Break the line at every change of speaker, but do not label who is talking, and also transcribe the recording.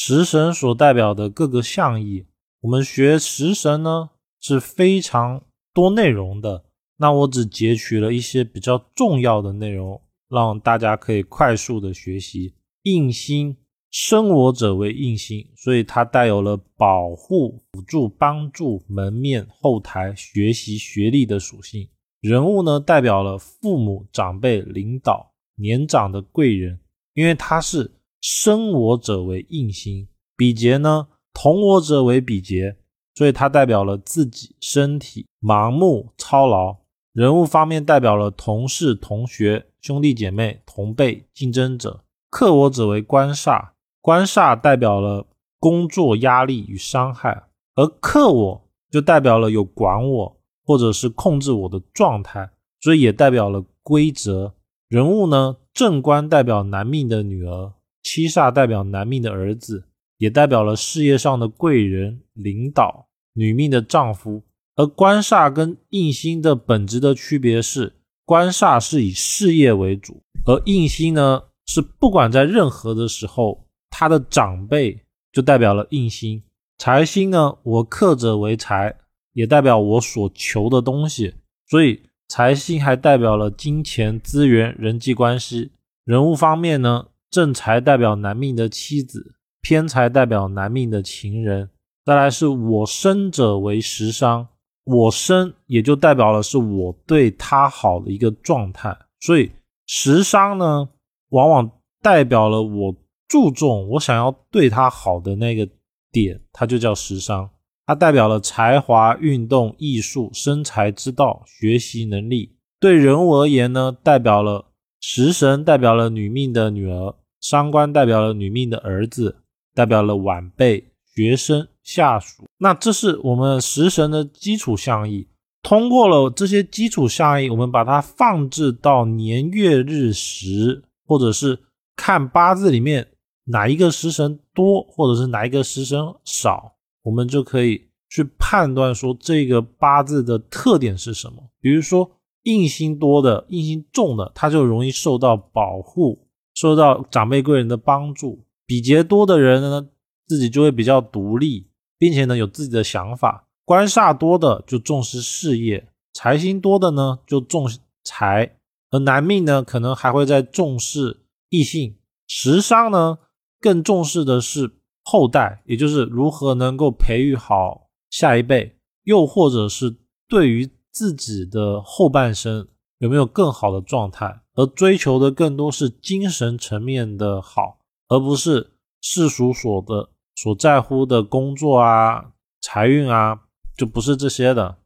食神所代表的各个象意。我们学食神呢是非常多内容的，那我只截取了一些比较重要的内容，让大家可以快速的学习。印星生我者为印星，所以它带有了保护、辅助、帮助、门面、后台、学习、学历的属性。人物呢代表了父母、长辈、领导、年长的贵人，因为他是生我者为印星。比劫呢？同我者为比劫，所以它代表了自己身体盲目操劳。人物方面代表了同事、同学、兄弟姐妹、同辈、竞争者。克我者为官煞，官煞代表了工作压力与伤害，而克我就代表了有管我或者是控制我的状态，所以也代表了规则。人物呢，正官代表男命的女儿，七煞代表男命的儿子。也代表了事业上的贵人、领导、女命的丈夫，而官煞跟印星的本质的区别是，官煞是以事业为主，而印星呢是不管在任何的时候，他的长辈就代表了印星。财星呢，我克者为财，也代表我所求的东西，所以财星还代表了金钱、资源、人际关系。人物方面呢，正财代表男命的妻子。偏财代表男命的情人，再来是我生者为食伤，我生也就代表了是我对他好的一个状态，所以食伤呢，往往代表了我注重我想要对他好的那个点，它就叫食伤，它代表了才华、运动、艺术、生财之道、学习能力。对人物而言呢，代表了食神代表了女命的女儿，伤官代表了女命的儿子。代表了晚辈、学生、下属，那这是我们食神的基础象意。通过了这些基础象意，我们把它放置到年月日时，或者是看八字里面哪一个食神多，或者是哪一个食神少，我们就可以去判断说这个八字的特点是什么。比如说印星多的、印星重的，他就容易受到保护，受到长辈贵人的帮助。比劫多的人呢，自己就会比较独立，并且呢有自己的想法。官煞多的就重视事业，财星多的呢就重财，而男命呢可能还会在重视异性。食伤呢更重视的是后代，也就是如何能够培育好下一辈，又或者是对于自己的后半生有没有更好的状态，而追求的更多是精神层面的好。而不是世俗所的所在乎的工作啊、财运啊，就不是这些的。